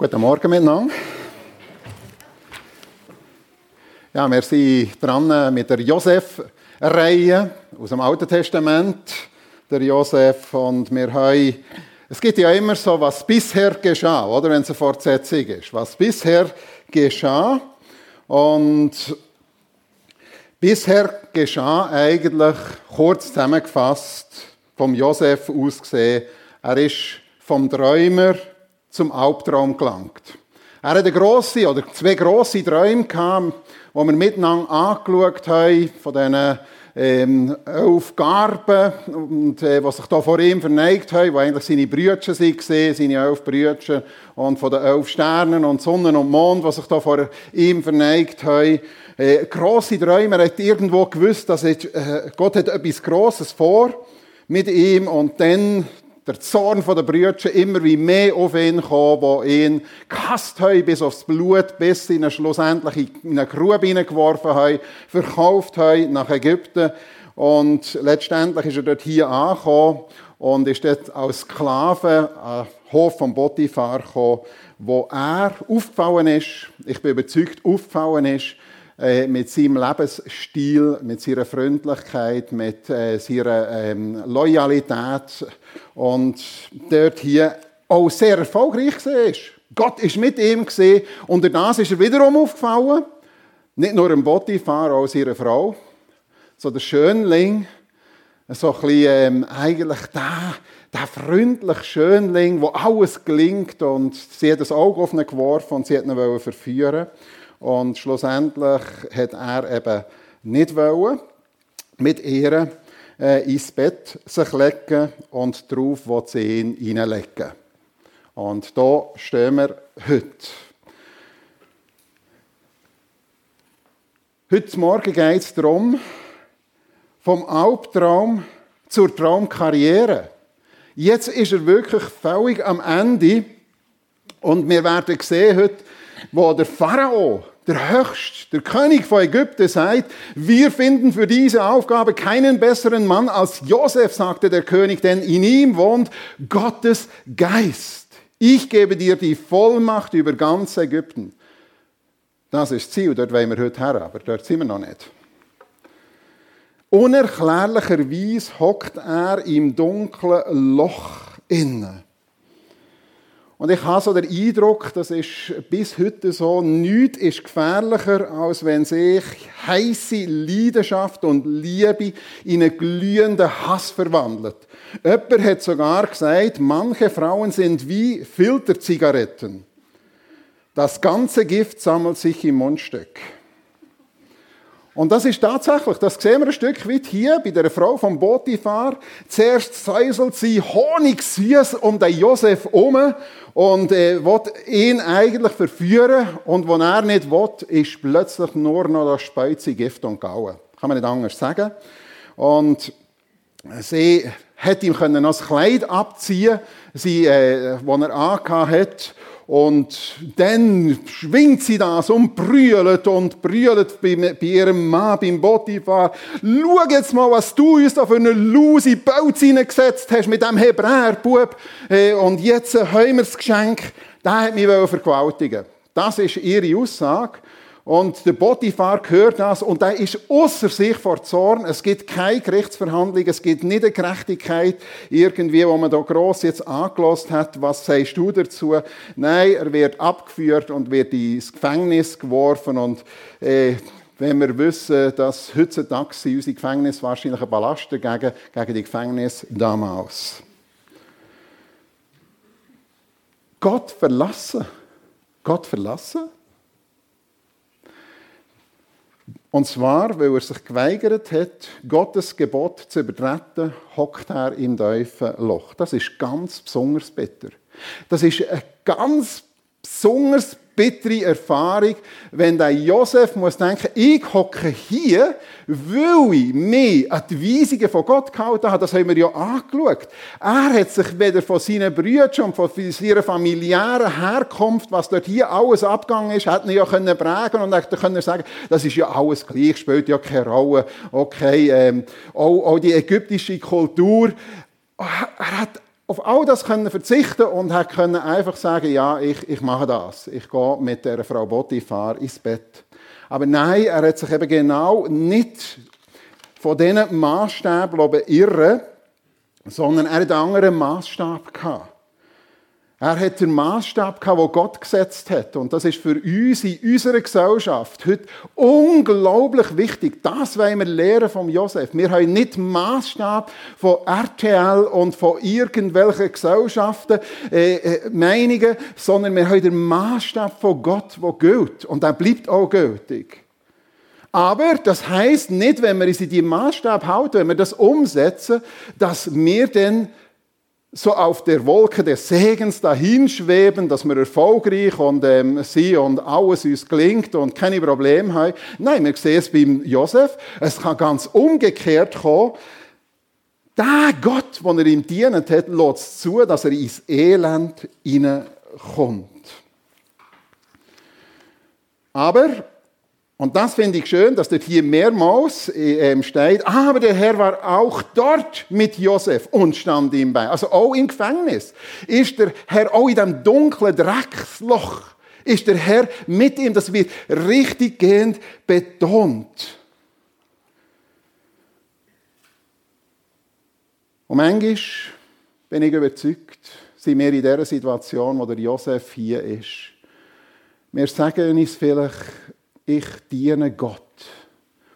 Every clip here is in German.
Guten Morgen miteinander. Ja, wir sind dran mit der Josef-Reihe aus dem Alten Testament. Der Josef und wir haben, es gibt ja immer so, was bisher geschah, oder, wenn es eine Fortsetzung ist. Was bisher geschah und bisher geschah eigentlich kurz zusammengefasst vom Josef aus gesehen, er ist vom Träumer zum Albtraum gelangt. Er hatte grosse oder zwei grosse Träume gehabt, die wir miteinander angeschaut haben, von diesen ähm, elf Garben, und, äh, die sich da vor ihm verneigt haben, die eigentlich seine Brüder waren, seine elf Brüder, und von den elf Sternen und Sonnen und Mond, die sich da vor ihm verneigt haben. Äh, grosse Träume, er hat irgendwo gewusst, dass äh, Gott hat etwas Grosses vor mit ihm und dann der Zorn der Brüder immer wie mehr auf ihn kam, die ihn gehasst haben bis aufs Blut, bis sie ihn schlussendlich in eine Grube hineingeworfen haben, verkauft haben nach Ägypten. Und letztendlich ist er dort hier angekommen und ist dort als Sklave am Hof von Potiphar gekommen, wo er aufgefallen ist, ich bin überzeugt, aufgefallen ist, äh, mit seinem Lebensstil, mit seiner Freundlichkeit, mit äh, seiner ähm, Loyalität und dort hier auch sehr erfolgreich war. Gott ist mit ihm gesehen und das ist er wiederum aufgefallen. Nicht nur im Botifar, auch seiner Frau. So der Schönling, so ein bisschen, ähm, eigentlich der, der freundliche Schönling, wo alles gelingt und sie hat das Auge ihn geworfen und sie hat ihn verführen und schlussendlich hat er eben nicht wollen, mit ihr äh, ins Bett sich legen und darauf will sie ihn hineinlegen. Und da stehen wir heute. Heute Morgen geht es darum, vom Albtraum zur Traumkarriere. Jetzt ist er wirklich völlig am Ende und wir werden sehen heute, wo der Pharao, der Höchst, der König von Ägypten, sagt, wir finden für diese Aufgabe keinen besseren Mann als Josef, sagte der König, denn in ihm wohnt Gottes Geist. Ich gebe dir die Vollmacht über ganz Ägypten. Das ist das Ziel, dort wollen wir heute her, aber dort sind wir noch nicht. Unerklärlicherweise hockt er im dunklen Loch inne. Und ich habe so den Eindruck, das ist bis heute so, nichts ist gefährlicher, als wenn sich heiße Leidenschaft und Liebe in einen glühenden Hass verwandelt. Jemand hat sogar gesagt, manche Frauen sind wie Filterzigaretten. Das ganze Gift sammelt sich im Mundstück. Und das ist tatsächlich, das sehen wir ein Stück weit hier bei der Frau vom Botifar. Zuerst säuselt sie honigsüß um den Josef um und äh, will ihn eigentlich verführen. Und was er nicht will, ist plötzlich nur noch das Speizi, Gift und Gauen. Kann man nicht anders sagen. Und sie hat ihm noch das Kleid abziehen, sie, äh, das er angehabt hat. Und dann schwingt sie das und brüllt und brüllt bei, ihrem Mann, beim Botifar. Schau jetzt mal, was du uns da für eine lose Baut hineingesetzt hast mit dem Hebräerbub. Äh, und jetzt haben wir das Geschenk. Der hat mich vergewaltigen Das ist ihre Aussage. Und der Potiphar hört das und er ist außer sich vor Zorn. Es gibt keine Gerichtsverhandlung, es gibt nicht eine Gerechtigkeit irgendwie, wo man da gross jetzt angelost hat. Was sagst du dazu? Nein, er wird abgeführt und wird ins Gefängnis geworfen und äh, wenn wir wissen, dass heutzutage unsere Gefängnisse wahrscheinlich ein Ballast dagegen, gegen die Gefängnisse damals. Gott verlassen. Gott verlassen? Und zwar, weil er sich geweigert hat, Gottes Gebot zu übertreten, hockt er im tiefen Loch. Das ist ganz besonders bitter. Das ist ein ganz besonders bittere Erfahrung, wenn der Josef muss denken, ich hocke hier, weil ich mich an die Weisungen von Gott gehalten habe. Das haben wir ja angeschaut. Er hat sich weder von seinen Brüdern und von seiner familiären Herkunft, was dort hier alles abgegangen ist, hat er ja können prägen und hätte können sagen, das ist ja alles gleich, spielt ja keine Rolle. Okay, ähm, auch, auch die ägyptische Kultur. Er hat auf all das können verzichten und hat können einfach sagen, ja, ich, ich mache das. Ich gehe mit der Frau Botifar ins Bett. Aber nein, er hat sich eben genau nicht von diesen Maßstäben irren sondern er hat einen anderen Maßstab gehabt. Er hat den Maßstab gehabt, den Gott gesetzt hat. Und das ist für uns in unserer Gesellschaft heute unglaublich wichtig. Das wollen wir lernen vom Josef. Wir haben nicht Maßstab von RTL und von irgendwelchen Gesellschaften, äh, äh, Meinungen, sondern wir haben den Maßstab von Gott, der gilt. Und er bleibt auch gültig. Aber das heißt nicht, wenn wir uns in die Maßstab halten, wenn wir das umsetzen, dass wir dann so auf der Wolke des Segens dahinschweben, dass wir erfolgreich und ähm, sie und alles uns gelingt und keine Probleme haben. Nein, wir sehen es beim Josef. Es kann ganz umgekehrt kommen. Der Gott, den er ihm dient hat, lässt zu, dass er ins Elend hineinkommt. Aber und das finde ich schön, dass dort hier mehrmals ähm, steht, aber der Herr war auch dort mit Josef und stand ihm bei. Also auch im Gefängnis ist der Herr auch in dem dunklen Drecksloch ist der Herr mit ihm. Das wird richtig gehend betont. Und manchmal bin ich überzeugt, sind wir in der Situation, wo der Josef hier ist. Wir sagen uns vielleicht, ich diene Gott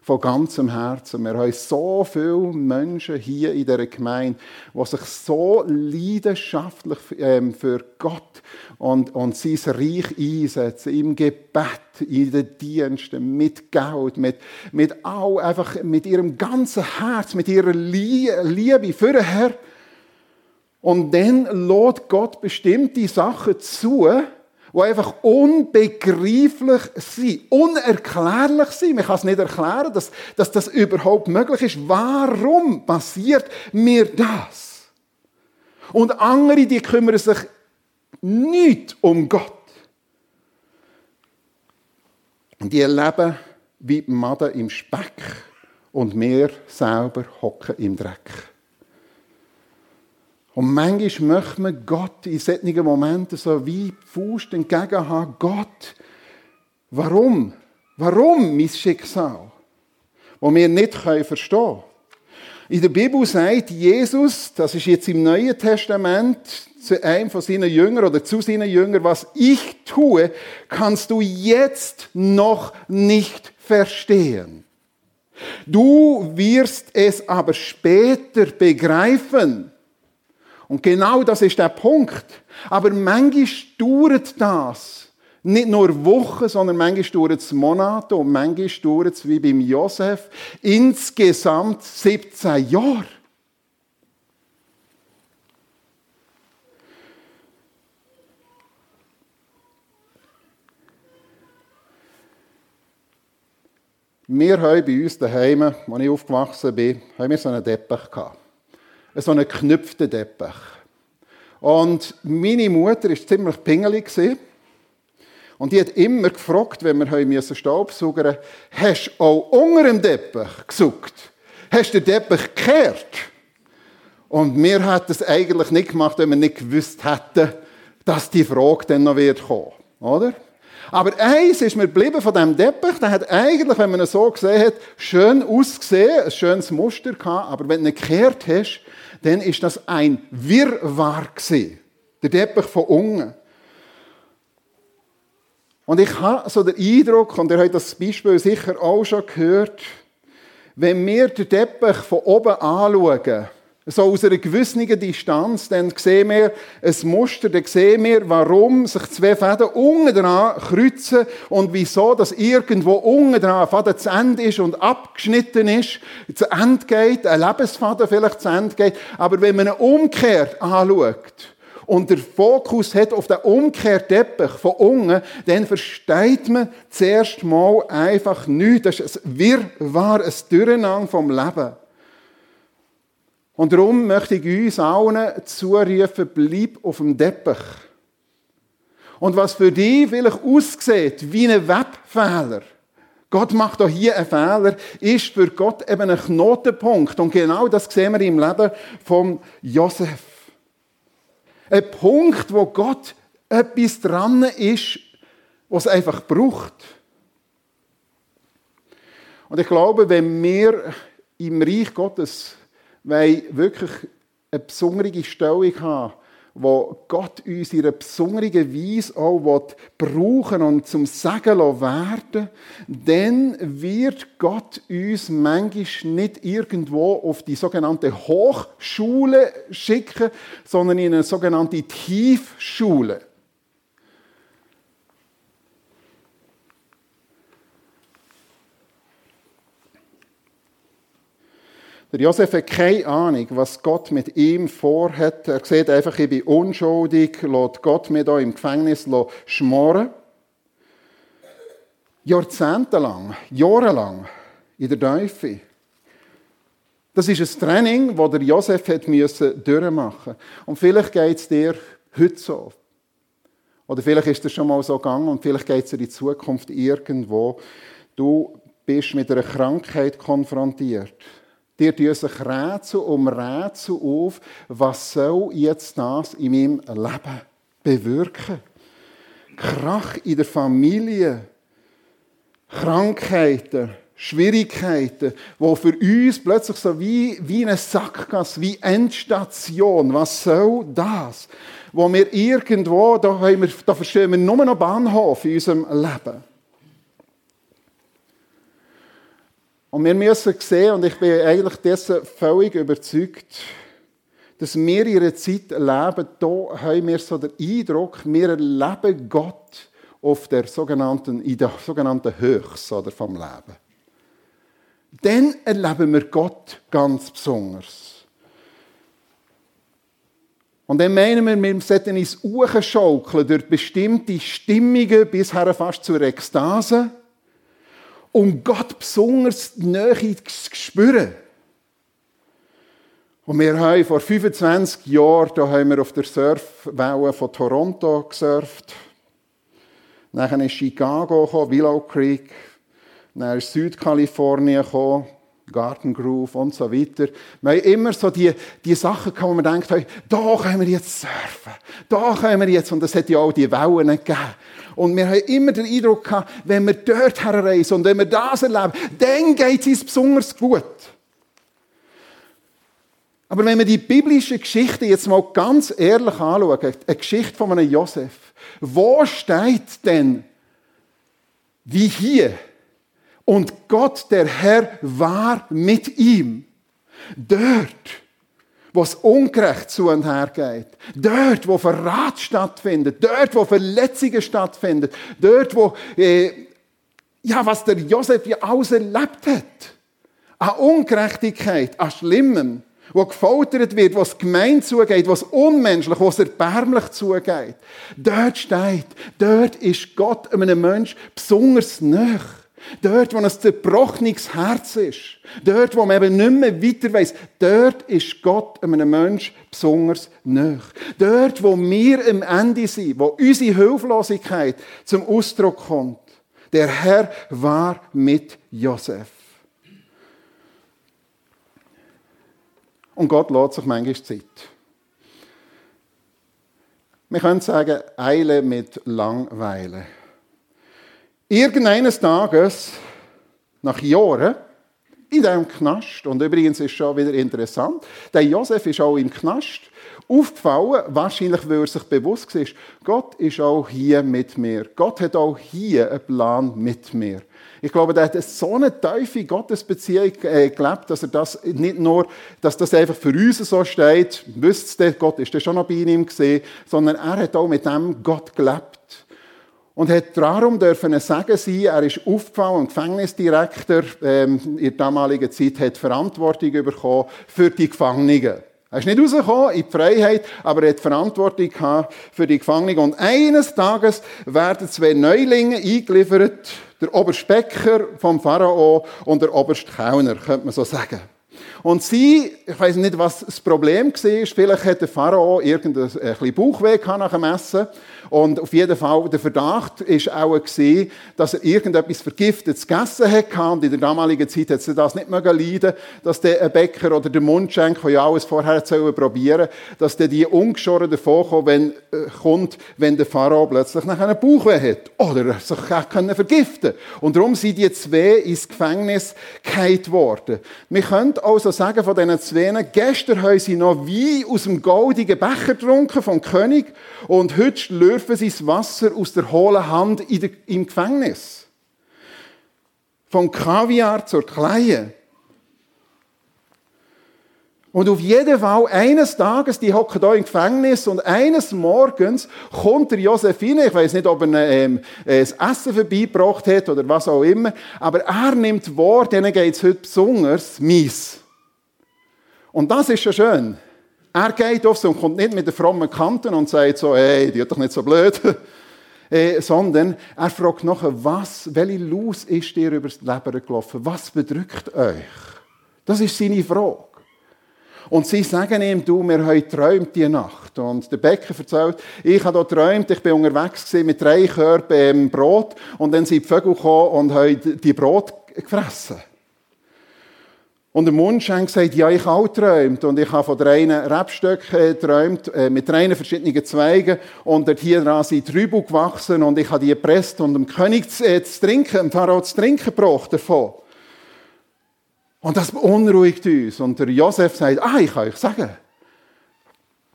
von ganzem Herzen. Wir haben so viele Menschen hier in dieser Gemeinde, die sich so leidenschaftlich ähm, für Gott und, und sein Reich einsetzen, im Gebet, in den Diensten, mit Geld, mit, mit all, einfach mit ihrem ganzen Herz, mit ihrer Liebe für den Herrn. Und dann lädt Gott bestimmte Sachen zu, die einfach unbegreiflich sind, unerklärlich sind. Man kann es nicht erklären, dass, dass das überhaupt möglich ist. Warum passiert mir das? Und andere, die kümmern sich nicht um Gott. Und die leben wie Maden im Speck und wir selber hocken im Dreck. Und manchmal möchte man Gott in solchen Momenten so wie Faust entgegen haben. Gott, warum? Warum mein Schicksal? Wo wir nicht verstehen können. In der Bibel sagt Jesus, das ist jetzt im Neuen Testament, zu einem von seinen Jüngern oder zu seinen Jüngern, was ich tue, kannst du jetzt noch nicht verstehen. Du wirst es aber später begreifen. Und genau das ist der Punkt. Aber manchmal dauert das nicht nur Wochen, sondern manchmal dauert es Monate und manchmal dauert es wie beim Josef insgesamt 17 Jahre. Wir haben bei uns daheim, als ich aufgewachsen bin, haben wir so einen Teppich gehabt so einen geknüpften Teppich. Und meine Mutter war ziemlich pingelig. Und die hat immer gefragt, wenn wir Staubsauger mussten, hast du auch unter dem Teppich gesucht? Hast du den Teppich gekehrt? Und wir hätten es eigentlich nicht gemacht, wenn wir nicht gewusst hätten, dass die Frage dann noch wird kommen. Oder? Aber eins ist mir geblieben von diesem Teppich, der hat eigentlich, wenn man ihn so gesehen hat, schön ausgesehen, ein schönes Muster gehabt, aber wenn du ihn gekehrt hast, dann ist das ein Wirrwarr gewesen. Der Teppich von unten. Und ich habe so den Eindruck, und ihr habt das Beispiel sicher auch schon gehört, wenn wir den Teppich von oben anschauen, so aus einer gewissen Distanz, dann sehen wir ein Muster, dann sehen wir, warum sich zwei Fäden unten dran kreuzen und wieso das irgendwo unten dran ein Faden zu Ende ist und abgeschnitten ist, zu Ende geht, ein Lebensfaden vielleicht zu Ende geht. Aber wenn man ihn umkehrt anschaut und der Fokus hat auf den Umkehrteppich von unten, dann versteht man zuerst mal einfach nichts. Das ist ein Wirrwarr, ein Durcheinander vom Leben. Und darum möchte ich uns allen zurufen, bleib auf dem Teppich. Und was für dich vielleicht aussieht wie ein Webfehler, Gott macht auch hier einen Fehler, ist für Gott eben ein Knotenpunkt. Und genau das sehen wir im Leben von Josef. Ein Punkt, wo Gott etwas dran ist, was es einfach braucht. Und ich glaube, wenn wir im Reich Gottes wirklich eine besondere Stellung haben wo Gott uns in einer besonderen Weise auch brauchen und zum Sagen werden dann wird Gott uns manchmal nicht irgendwo auf die sogenannte Hochschule schicken, sondern in eine sogenannte Tiefschule. Der Josef hat keine Ahnung, was Gott mit ihm vorhat. Er sieht einfach, ich bin unschuldig, lässt Gott mich hier im Gefängnis schmoren. Jahrzehntelang, jahrelang in der Teufel. Das ist ein Training, das der Josef hat durchmachen Und vielleicht geht es dir heute so. Oder vielleicht ist es schon mal so gegangen und vielleicht geht es dir in Zukunft irgendwo. Du bist mit einer Krankheit konfrontiert. Dir tun sich Rätsel um Rätsel auf, was soll jetzt das in meinem Leben bewirken? Krach in der Familie, Krankheiten, Schwierigkeiten, wo für uns plötzlich so wie, wie eine Sackgasse, wie Endstation, was soll das? Wo wir irgendwo, da, wir, da verstehen wir nur noch Bahnhof in unserem Leben. Und wir müssen sehen, und ich bin eigentlich dessen völlig überzeugt, dass wir in einer Zeit leben, da haben wir so den Eindruck, wir erleben Gott auf der sogenannten, in der sogenannten Höchst oder vom Leben. Dann erleben wir Gott ganz besonders. Und dann meinen wir, wir sollten uns schaukeln durch bestimmte Stimmungen bis fast zur Ekstase um Gott besonders näher zu spüren. Und wir haben vor 25 Jahren, da haben wir auf der Surfwelle von Toronto gesurft. Dann ist Chicago Willow Creek. Dann ist Südkalifornien gekommen, Garden Groove und so weiter. Wir haben immer so die, die Sachen gehabt, wo wir denkt, hey, da können wir jetzt surfen. Da können wir jetzt, und es hat ja auch die Wellen gegeben. Und wir haben immer den Eindruck gehabt, wenn wir dort herreisen und wenn wir das erleben, dann geht es uns besonders gut. Aber wenn wir die biblische Geschichte jetzt mal ganz ehrlich anschauen, eine Geschichte von einem Josef, wo steht denn, wie hier, und Gott, der Herr, war mit ihm. Dort wo es ungerecht zu und her geht. Dort, wo Verrat stattfindet. Dort, wo Verletzungen stattfinden. Dort, wo, äh, ja, was der Josef ja alles erlebt hat. An Ungerechtigkeit, an Schlimmem. Wo gefoltert wird, wo es gemein zugeht, wo es unmenschlich, wo es erbärmlich zugeht. Dort steht, dort ist Gott einem Menschen besonders nahe. Dort, wo ein zerbrochenes Herz ist. Dort, wo man eben nicht mehr weiter weiss. Dort ist Gott einem Menschen besonders nahe. Dort, wo wir am Ende sind, wo unsere Hilflosigkeit zum Ausdruck kommt. Der Herr war mit Josef. Und Gott lässt sich manchmal Zeit. Wir können sagen, Eile mit Langweile. Irgendeines Tages, nach Jahren, in diesem Knast, und übrigens ist schon wieder interessant, der Josef ist auch im Knast aufgefallen, wahrscheinlich weil er sich bewusst war, Gott ist auch hier mit mir. Gott hat auch hier einen Plan mit mir. Ich glaube, der hat so eine tiefe Gottesbeziehung äh, gelebt, dass er das nicht nur, dass das einfach für uns so steht, wüsste Gott ist schon noch bei ihm gesehen, sondern er hat auch mit dem Gott gelebt und hat darum dürfen sagen sein, er ist aufgefallen und Gefängnisdirektor ähm, in der damaligen Zeit hat Verantwortung bekommen für die Gefangenen. Er ist nicht rausgekommen in die Freiheit, aber er hat Verantwortung gehabt für die Gefangenen. Und eines Tages werden zwei Neulinge eingeliefert, der Oberst Becker vom Pharao und der Oberst Kauner, könnte man so sagen. Und sie, ich weiß nicht, was das Problem war, vielleicht hat der Pharao irgendein ein Bauchweh nach dem Essen. Und auf jeden Fall, der Verdacht war auch, gewesen, dass er irgendetwas Vergiftetes gegessen hat. Und in der damaligen Zeit hat sie das nicht mögen leiden, dass der Bäcker oder der Mundschenk, der ja alles vorher probieren dass der die ungeschoren davon kommt, wenn, äh, kommt, wenn der Pharao plötzlich nach einem Bauchweh hat. Oder sich auch können vergiften Und darum sind die zwei ins Gefängnis gehalten worden. Wir können also sagen von diesen zwei, gestern haben sie noch Wein aus dem goldigen Becher getrunken vom König und heute schlürfen sie das Wasser aus der hohlen Hand der, im Gefängnis. Vom Kaviar zur Kleie. Und auf jeden Fall, eines Tages, die hocken da im Gefängnis und eines Morgens kommt der Josephine, ich weiß nicht, ob er ähm, das Essen vorbeigebracht hat oder was auch immer, aber er nimmt wahr, denen geht es heute besonders mies. Und das ist schon schön. Er geht auf und kommt nicht mit den frommen Kanten und sagt so, hey, die doch nicht so blöd. äh, sondern er fragt nachher, was, welche Luz ist dir übers Leben gelaufen? Was bedrückt euch? Das ist seine Frage. Und sie sagen ihm, du, wir haben geträumt die Nacht. Und der Bäcker erzählt, ich habe hier geträumt, ich bin unterwegs mit drei Körben Brot und dann sind die Vögel gekommen und haben die Brot gefressen. Und der Mundschenk sagt, ja, ich auch geträumt. Und ich habe von drei Rebstöcken geträumt, äh, mit drei verschiedenen Zweigen. Und dort hier dran sind Trübel gewachsen. Und ich habe die gepresst und dem König zu, äh, zu trinken, dem Pharao zu trinken gebracht davon. Und das beunruhigt uns. Und der Josef sagt, ah, ich kann euch sagen,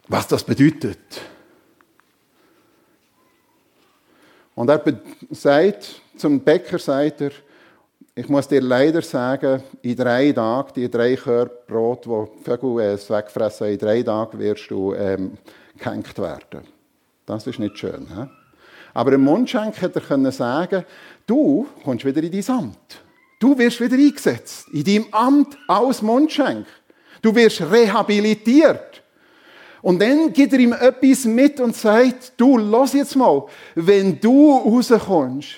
was das bedeutet. Und er sagt, zum Bäcker sagt er, ich muss dir leider sagen, in drei Tagen, die drei Körbe Brot, die Vögel äh, wegfressen, in drei Tagen wirst du ähm, gehängt werden. Das ist nicht schön. He? Aber im Mundschenk hätte er sagen du kommst wieder in dein Amt. Du wirst wieder eingesetzt. In deinem Amt als Mundschenk. Du wirst rehabilitiert. Und dann gibt er ihm etwas mit und sagt, du, lass jetzt mal, wenn du rauskommst,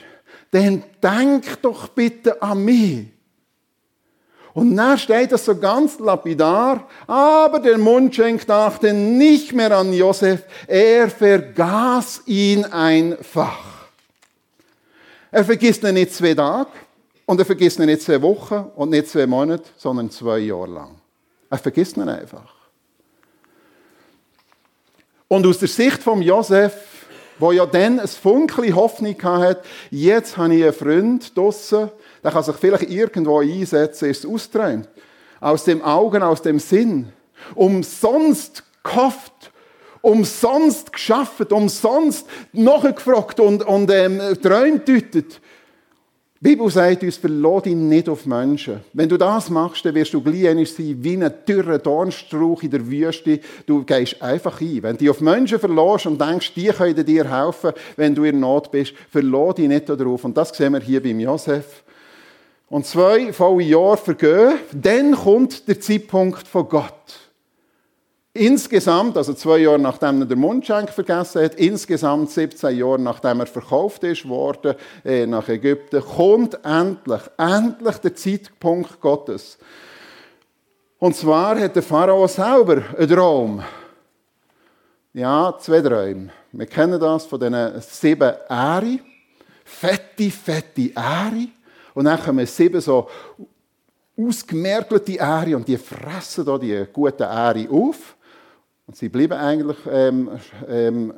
dann denk doch bitte an mich. Und dann steht das so ganz lapidar, aber der Mundschenk dachte nicht mehr an Josef, er vergaß ihn einfach. Er vergisst ihn nicht zwei Tage und er vergisst ihn nicht zwei Wochen und nicht zwei Monate, sondern zwei Jahre lang. Er vergisst ihn einfach. Und aus der Sicht von Josef wo ja dann ein Funkel Hoffnung hatte, jetzt habe ich einen Freund draussen, der kann sich vielleicht irgendwo einsetzen, ist es austräumt. Aus dem Augen, aus dem Sinn. Umsonst gehofft, umsonst geschafft, umsonst nachgefragt und, und ähm, Träume deutet. Die Bibel sagt uns, verlass dich nicht auf Menschen. Wenn du das machst, dann wirst du gleich sein wie ein dürrer Dornstrauch in der Wüste. Du gehst einfach ein. Wenn du dich auf Menschen verlässt und denkst, die können dir helfen, wenn du in Not bist, verlass dich nicht darauf. Und das sehen wir hier beim Josef. Und zwei volle Jahre vergehen, dann kommt der Zeitpunkt von Gott. Insgesamt, also zwei Jahre nachdem er den Mundschenk vergessen hat, insgesamt 17 Jahre nachdem er verkauft ist worden äh, nach Ägypten, kommt endlich, endlich der Zeitpunkt Gottes. Und zwar hat der Pharao selber einen Traum. Ja, zwei Träume. Wir kennen das von diesen sieben Ähren. Fette, fette Ähren. Und dann kommen sieben so ausgemergelte Ähren und die fressen da die guten Ähren auf. Und sie bleiben eigentlich ähm, ähm,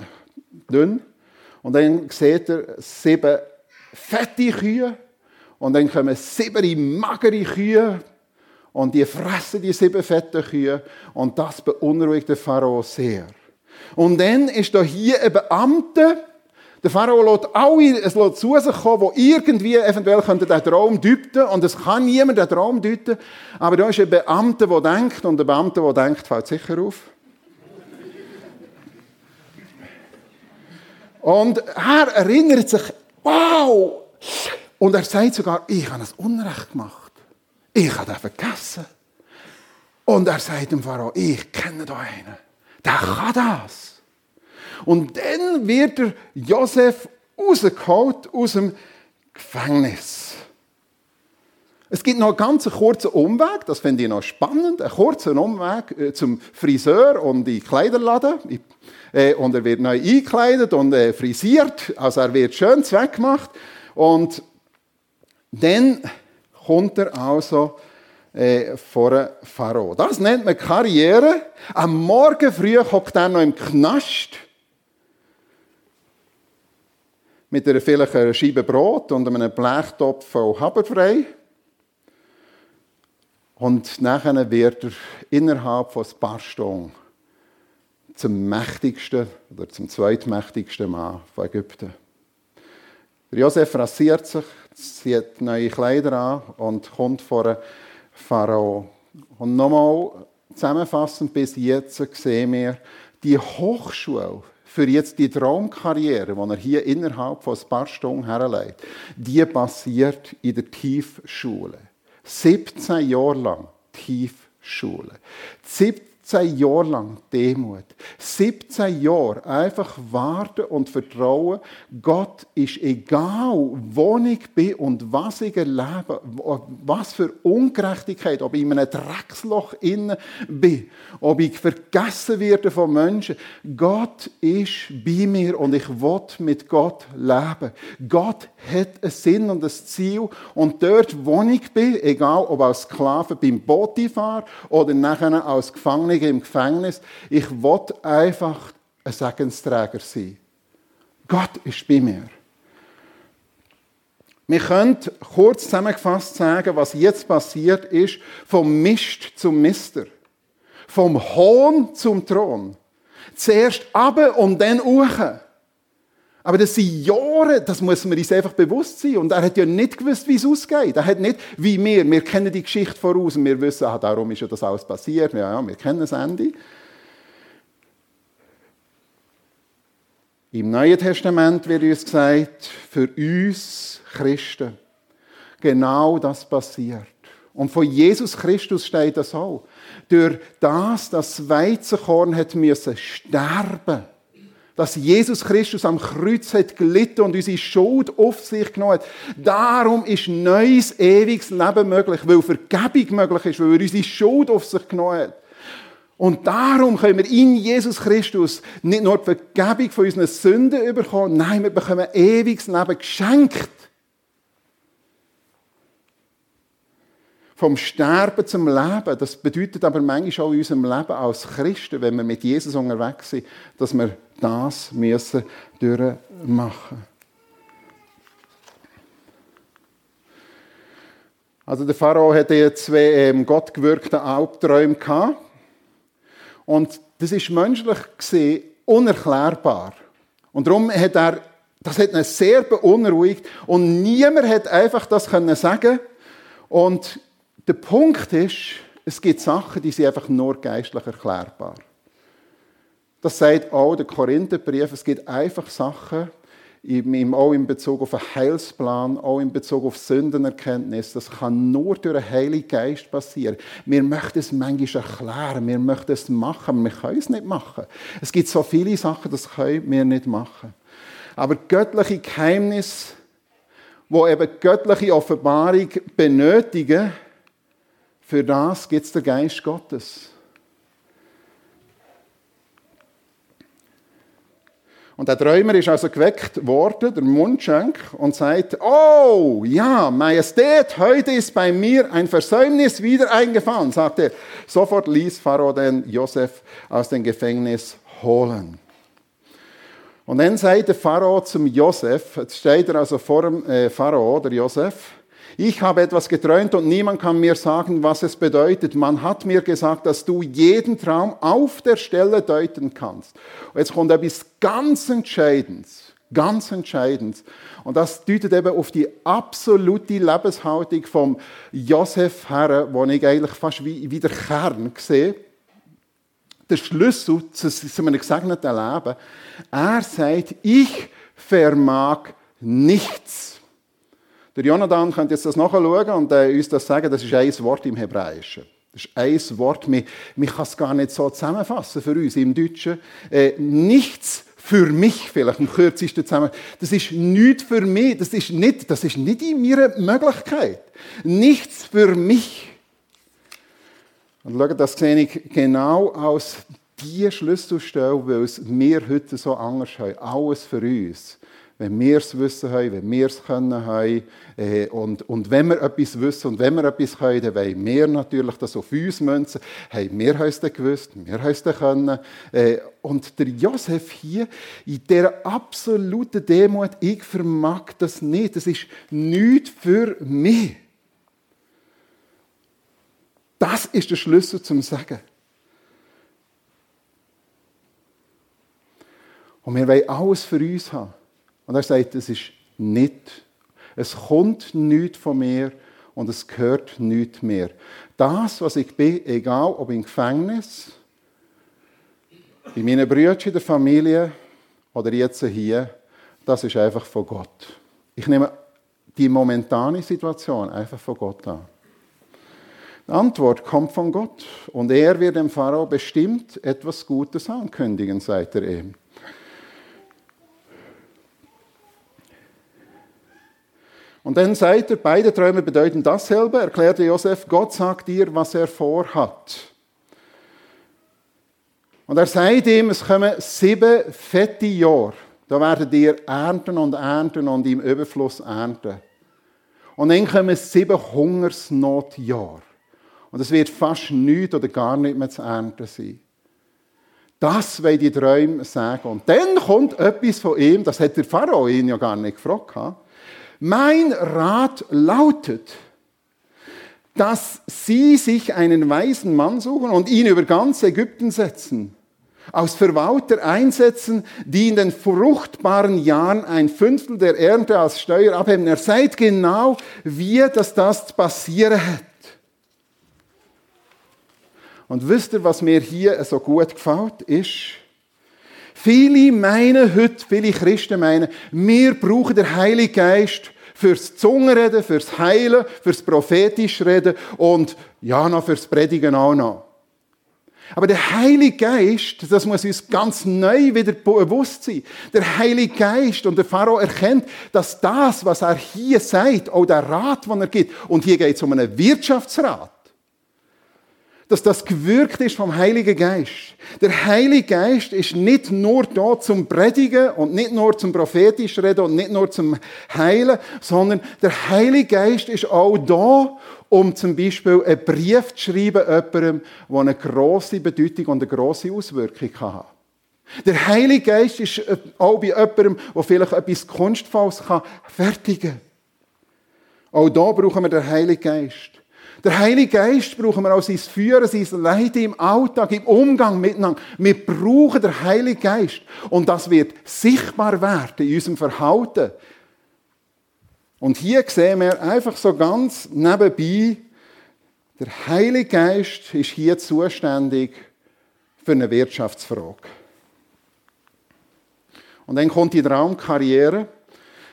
dünn. Und dann seht ihr sieben fette Kühe. Und dann kommen sieben magere Kühe. Und die fressen die sieben fetten Kühe. Und das beunruhigt den Pharao sehr. Und dann ist da hier ein Beamter, der Pharao lässt alle es lässt zu sich kommen, die irgendwie eventuell den Traum deuten Und es kann niemand den Traum deuten. Aber da ist ein Beamter, der denkt. Und der Beamte, der denkt, fällt sicher auf. Und er erinnert sich, wow! Und er sagt sogar, ich habe das Unrecht gemacht. Ich habe das vergessen. Und er sagt dem Pharao, ich kenne da einen. Der kann das. Und dann wird er Josef rausgeholt aus dem Gefängnis. Es gibt noch einen ganz kurzen Umweg, das finde ich noch spannend, einen kurzen Umweg äh, zum Friseur und in Kleiderladen. Äh, und er wird neu eingekleidet und äh, frisiert, also er wird schön zweckgemacht. Und dann kommt er also vor einem Pharao. Das nennt man Karriere. Am Morgen früh hockt er noch im Knast mit einer vielleicht Scheibe Brot und einem Blechtopf voll Haberfrei. Und nachher wird er innerhalb von ein paar Stunden zum mächtigsten oder zum zweitmächtigsten Mann von Ägypten. Josef rasiert sich, zieht neue Kleider an und kommt vor einen Pharao. Und nochmal zusammenfassend bis jetzt sehen wir, die Hochschule für jetzt die Traumkarriere, die er hier innerhalb von ein paar Stunden herleitet, die passiert in der Tiefschule. 17 Jahre lang Tiefschule. 17 Jahre lang Demut. 17 Jahre einfach warten und vertrauen. Gott ist egal, wo ich bin und was ich erlebe, was für Ungerechtigkeit, ob ich in einem Drecksloch innen bin, ob ich vergessen werde von Menschen. Gott ist bei mir und ich will mit Gott leben. Gott hat einen Sinn und ein Ziel und dort, wo ich bin, egal ob als Sklave beim Bootifahrer oder nachher als Gefangener im Gefängnis, ich will einfach ein Segensträger sein. Gott ist bei mir. Wir können kurz zusammengefasst sagen, was jetzt passiert ist, vom Mist zum Mister. Vom Hohn zum Thron. Zuerst ab und dann hoch. Aber das sind Jahre, das muss man uns einfach bewusst sein. Und er hat ja nicht gewusst, wie es ausgeht. Er hat nicht, wie wir, wir kennen die Geschichte voraus und wir wissen, ah, darum ist ja das alles passiert. Ja, ja, wir kennen das Ende. Im Neuen Testament wird uns gesagt, für uns Christen, genau das passiert. Und von Jesus Christus steht das auch. Durch das, das Weizenkorn hat müssen sterben dass Jesus Christus am Kreuz hat gelitten und unsere Schuld auf sich genommen hat. Darum ist neues, ewiges Leben möglich, weil Vergebung möglich ist, weil er unsere Schuld auf sich genommen hat. Und darum können wir in Jesus Christus nicht nur die Vergebung von unseren Sünden bekommen, nein, wir bekommen ewiges Leben geschenkt. Vom Sterben zum Leben, das bedeutet aber manchmal auch in unserem Leben als Christen, wenn wir mit Jesus unterwegs sind, dass wir das müssen durchmachen. Also der Pharao hatte zwei ähm, gottgewirkte Albträume gehabt. Und das ist menschlich gesehen unerklärbar. Und darum hat er, das hat ihn sehr beunruhigt und niemand hat einfach das können sagen. Und der Punkt ist, es gibt Sachen, die sind einfach nur geistlich erklärbar. Das sagt auch der Korintherbrief. Es gibt einfach Sachen, auch in Bezug auf einen Heilsplan, auch in Bezug auf Sündenerkenntnis. Das kann nur durch den Heiligen Geist passieren. Wir möchten es manchmal erklären, wir möchten es machen, aber wir können es nicht machen. Es gibt so viele Sachen, das können wir nicht machen. Aber göttliche Geheimnisse, wo eben göttliche Offenbarung benötigen, für das gibt es den Geist Gottes. Und der Träumer ist also geweckt worden, der Mundschenk, und sagt, oh, ja, Majestät, heute ist bei mir ein Versäumnis wieder eingefallen, sagt er. Sofort ließ Pharao den Josef aus dem Gefängnis holen. Und dann sagt der Pharao zum Josef, jetzt steht er also vor dem äh, Pharao, der Josef, ich habe etwas geträumt und niemand kann mir sagen, was es bedeutet. Man hat mir gesagt, dass du jeden Traum auf der Stelle deuten kannst. Und jetzt kommt etwas ganz Entscheidendes. Ganz entscheidend. Und das deutet eben auf die absolute Lebenshaltung vom Josef her, wo ich eigentlich fast wie, wie der Kern sehe. Der Schlüssel zu, zu einem gesegneten Leben. Er sagt, ich vermag nichts. Der Jonathan könnte jetzt das nachschauen und äh, uns das sagen, das ist ein Wort im Hebräischen. Das ist ein Wort, man, man kann es gar nicht so zusammenfassen für uns im Deutschen. Äh, nichts für mich vielleicht im kürzesten zusammen. Das ist nichts für mich. Das ist nicht, das ist nicht in meiner Möglichkeit. Nichts für mich. Und schau, das sehe ich genau aus die Schlüsselstelle, weil es wir heute so anders haben. Alles für uns wenn wir es wissen haben, wenn wir es können haben. Äh, und, und wenn wir etwas wissen und wenn wir etwas können, dann wollen wir natürlich das auf uns münzen. Hey, wir haben es dann gewusst, wir haben es dann können. Äh, und der Josef hier, in dieser absoluten Demut, ich vermag das nicht. Das ist nichts für mich. Das ist der Schlüssel zum Sagen. Und wir wollen alles für uns haben. Und er sagt, es ist nicht, es kommt nichts von mir und es gehört nichts mehr. Das, was ich bin, egal ob im Gefängnis, bei meinen Brüdern in der Familie oder jetzt hier, das ist einfach von Gott. Ich nehme die momentane Situation einfach von Gott an. Die Antwort kommt von Gott und er wird dem Pharao bestimmt etwas Gutes ankündigen, sagt er ihm. Und dann sagt er, beide Träume bedeuten dasselbe, erklärte Josef, Gott sagt dir, was er vorhat. Und er sagt ihm, es kommen sieben fette Jahre. Da werdet ihr ernten und ernten und im Überfluss ernten. Und dann kommen sieben Hungersnotjahre. Und es wird fast nichts oder gar nicht mehr zu ernten sein. Das will die Träume sagen. Und dann kommt etwas von ihm, das hat der Pharao ihn ja gar nicht gefragt. Mein Rat lautet, dass Sie sich einen weisen Mann suchen und ihn über ganz Ägypten setzen, aus Verwalter einsetzen, die in den fruchtbaren Jahren ein Fünftel der Ernte als Steuer abheben. Er seid genau, wie das das passieren hat. Und wisst ihr, was mir hier so gut gefällt, ist, Viele meinen heute, viele Christen meinen, wir brauchen den Heiligen Geist fürs Zungenreden, fürs Heilen, fürs prophetisch Reden und ja, noch fürs Predigen auch noch. Aber der Heilige Geist, das muss uns ganz neu wieder bewusst sein. Der Heilige Geist und der Pharao erkennt, dass das, was er hier sagt, auch der Rat, den er gibt, und hier geht es um einen Wirtschaftsrat, dass das gewirkt ist vom Heiligen Geist. Der Heilige Geist ist nicht nur da zum Predigen und nicht nur zum prophetisch reden und nicht nur zum Heilen, sondern der Heilige Geist ist auch da, um zum Beispiel einen Brief zu schreiben jemandem, der eine grosse Bedeutung und eine grosse Auswirkung kann. Der Heilige Geist ist auch bei jemandem, der vielleicht etwas Kunstvolles fertigen kann. Auch da brauchen wir den Heiligen Geist. Der Heilige Geist brauchen wir auch sein Führen, sein Leiden im Alltag, im Umgang miteinander. Wir brauchen den Heiligen Geist. Und das wird sichtbar werden in unserem Verhalten. Und hier sehen wir einfach so ganz nebenbei, der Heilige Geist ist hier zuständig für eine Wirtschaftsfrage. Und dann kommt die Traumkarriere.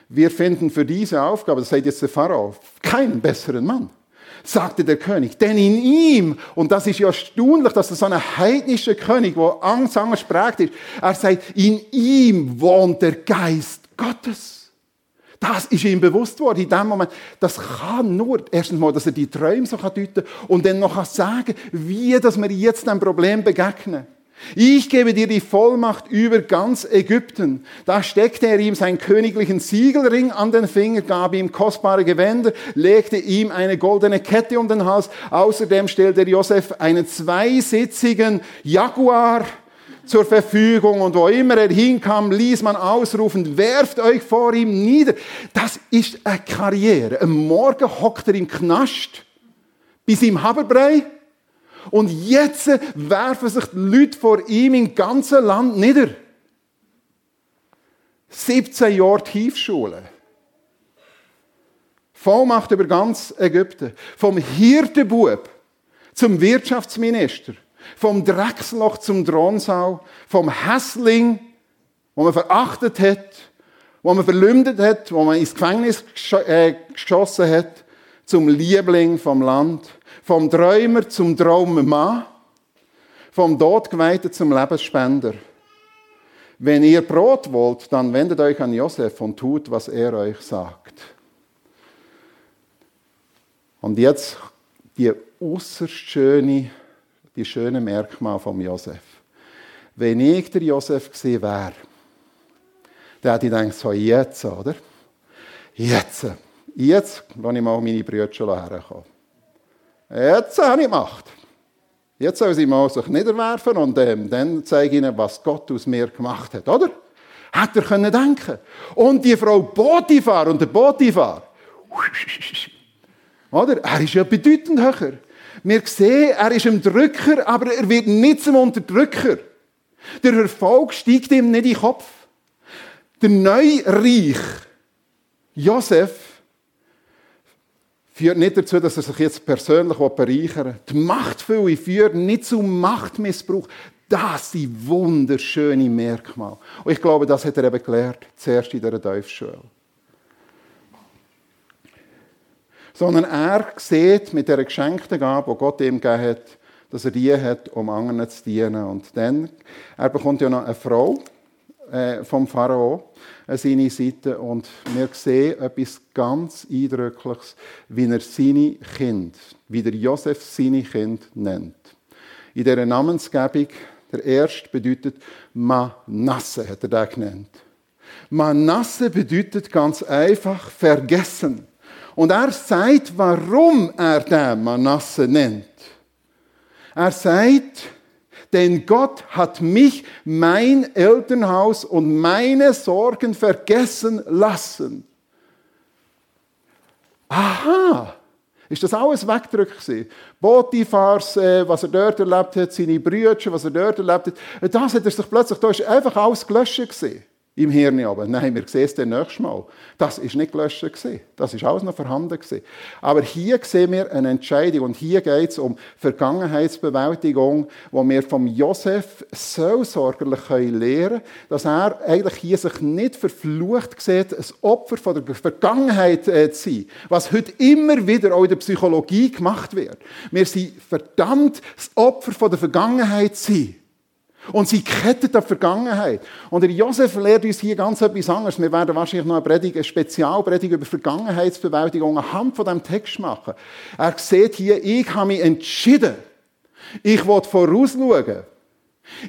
Wir finden für diese Aufgabe, das sagt jetzt der Pharao, keinen besseren Mann sagte der König. Denn in ihm, und das ist ja erstaunlich, dass er so ein heidnischer König, der Angst, prägt ist, er sagt, in ihm wohnt der Geist Gottes. Das ist ihm bewusst worden in dem Moment. Das kann nur, erstens mal, dass er die Träume so deuten kann und dann noch sagen wie dass wir jetzt einem Problem begegnen. Ich gebe dir die Vollmacht über ganz Ägypten. Da steckte er ihm seinen königlichen Siegelring an den Finger, gab ihm kostbare Gewänder, legte ihm eine goldene Kette um den Hals. Außerdem stellte Josef einen zweisitzigen Jaguar zur Verfügung und wo immer er hinkam, ließ man ausrufen, werft euch vor ihm nieder. Das ist eine Karriere. Am Morgen hockt er im Knast bis im Haberbrei und jetzt werfen sich die Leute vor ihm im ganzen Land nieder. 17 Jahre Tiefschule. Vollmacht über ganz Ägypten. Vom Hirtenbub zum Wirtschaftsminister. Vom Drecksloch zum Thronsau. Vom Hässling, wo man verachtet hat, wo man verleumdet hat, wo man ins Gefängnis äh, geschossen hat, zum Liebling vom Land vom Träumer zum Traummann, vom Todgeweihten zum Lebensspender. wenn ihr Brot wollt, dann wendet euch an Josef und tut, was er euch sagt. Und jetzt die äußerst schöne, die schöne Merkmal von Josef. Wenn ich der Josef gesehen wäre, dann hätte ich gedacht, so jetzt, oder? Jetzt, jetzt lasse ich mal meine Brüder herkommen. Jetzt habe ich Macht. Jetzt soll sie mal sich niederwerfen und ähm, dann zeige ich ihnen, was Gott aus mir gemacht hat, oder? Hätte er können denken. Und die Frau Botifar und der Botifar, oder? Er ist ja bedeutend höher. Wir sehen, er ist ein Drücker, aber er wird nicht zum Unterdrücker. Der Erfolg steigt ihm nicht in den Kopf. Der neue Reich, Josef, führt nicht dazu, dass er sich jetzt persönlich bereichern will. Die Machtfülle führt nicht zu Machtmissbrauch. Das sind wunderschöne Merkmale. Und ich glaube, das hat er eben gelernt, zuerst in dieser Teufelsschule. Sondern er sieht mit der geschenkten Gabe, die Gott ihm gegeben hat, dass er die hat, um anderen zu dienen. Und dann, er bekommt ja noch eine Frau äh, vom Pharao, an seine Seite und wir sehen etwas ganz Eindrückliches, wie er seine Kind, wie der Josef seine Kind nennt. In dieser Namensgebung, der erste bedeutet Manasse, hat er den genannt. Manasse bedeutet ganz einfach vergessen. Und er sagt, warum er den Manasse nennt. Er sagt, denn Gott hat mich, mein Elternhaus und meine Sorgen vergessen lassen. Aha! Ist das alles weggedrückt Botifars, äh, was er dort erlebt hat, seine Brüder, was er dort erlebt hat, das hat er sich plötzlich, da ist einfach alles gelöscht gewesen im Hirn aber. Nein, wir sehen es dann nächstes Mal. Das ist nicht gelöscht gewesen. Das ist alles noch vorhanden gewesen. Aber hier sehen wir eine Entscheidung und hier geht es um Vergangenheitsbewältigung, wo wir vom Josef so lernen können, dass er eigentlich hier sich nicht verflucht sieht, ein Opfer von der Vergangenheit äh, zu sein, was heute immer wieder auch in der Psychologie gemacht wird. Wir sind verdammt, das Opfer von der Vergangenheit zu sein. Und sie kettet die Vergangenheit. Und der Josef lehrt uns hier ganz etwas anderes. Wir werden wahrscheinlich noch eine, Predigt, eine Spezialpredigt über Vergangenheitsbewältigung anhand von diesem Text machen. Er sieht hier, ich habe mich entschieden. Ich will vorausschauen.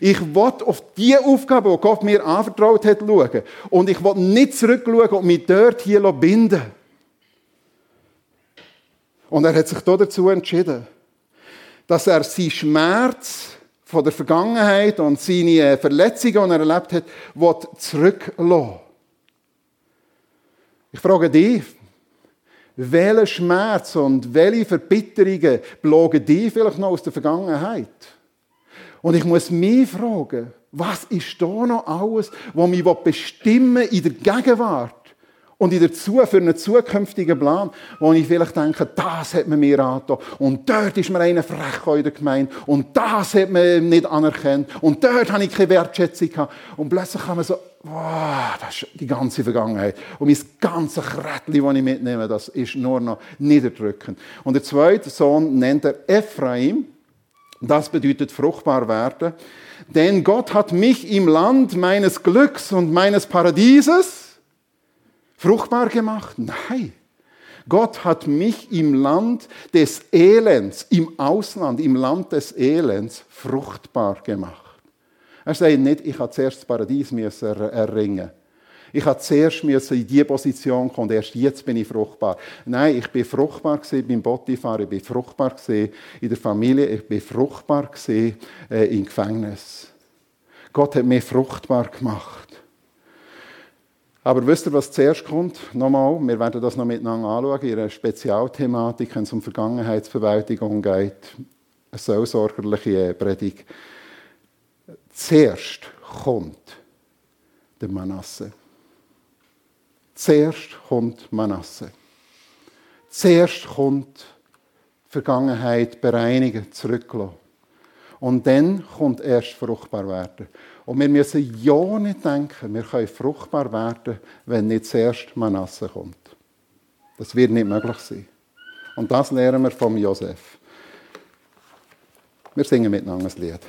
Ich will auf die Aufgabe, die Gott mir anvertraut hat, schauen. Und ich will nicht zurückschauen und mich dort hier binden. Und er hat sich dazu entschieden, dass er seinen Schmerz von der Vergangenheit und seine äh, Verletzungen, die er erlebt hat, zurücklassen Ich frage dich, welcher Schmerz und welche Verbitterungen plagen dich vielleicht noch aus der Vergangenheit? Und ich muss mich fragen, was ist da noch alles, was mich bestimmen in der Gegenwart? Und in dazu für einen zukünftigen Plan, wo ich vielleicht denke, das hat man mir angetan. Und dort ist mir einer frech in der Gemeinde. Und das hat man nicht anerkannt. Und dort habe ich keine Wertschätzung gehabt. Und plötzlich kann man so, wow, das ist die ganze Vergangenheit. Und mein ganzes Krättchen, das ich mitnehme, das ist nur noch niederdrückend. Und der zweite Sohn nennt er Ephraim. Das bedeutet fruchtbar werden. Denn Gott hat mich im Land meines Glücks und meines Paradieses fruchtbar gemacht? Nein. Gott hat mich im Land des Elends, im Ausland, im Land des Elends fruchtbar gemacht. Er sagt nicht, ich habe zuerst das Paradies erringen. Ich habe zuerst in diese Position kommen erst jetzt bin ich fruchtbar. Nein, ich bin fruchtbar beim Botifar, ich bin fruchtbar in der Familie, ich bin fruchtbar äh, im Gefängnis. Gott hat mich fruchtbar gemacht. Aber wisst ihr, was zuerst kommt? Nochmal, wir werden das noch miteinander anschauen, in einer Spezialthematik, wenn es um Vergangenheitsbewältigung geht. Eine seelsorgerliche Predigt. Zuerst kommt der Manasse. Zuerst kommt Manasse. Zuerst kommt Vergangenheit bereinigen, zurücklassen. Und dann kommt erst fruchtbar werden. Und wir müssen ja nicht denken, wir können fruchtbar werden, wenn nicht zuerst Manasse kommt. Das wird nicht möglich sein. Und das lernen wir vom Josef. Wir singen miteinander ein Lied.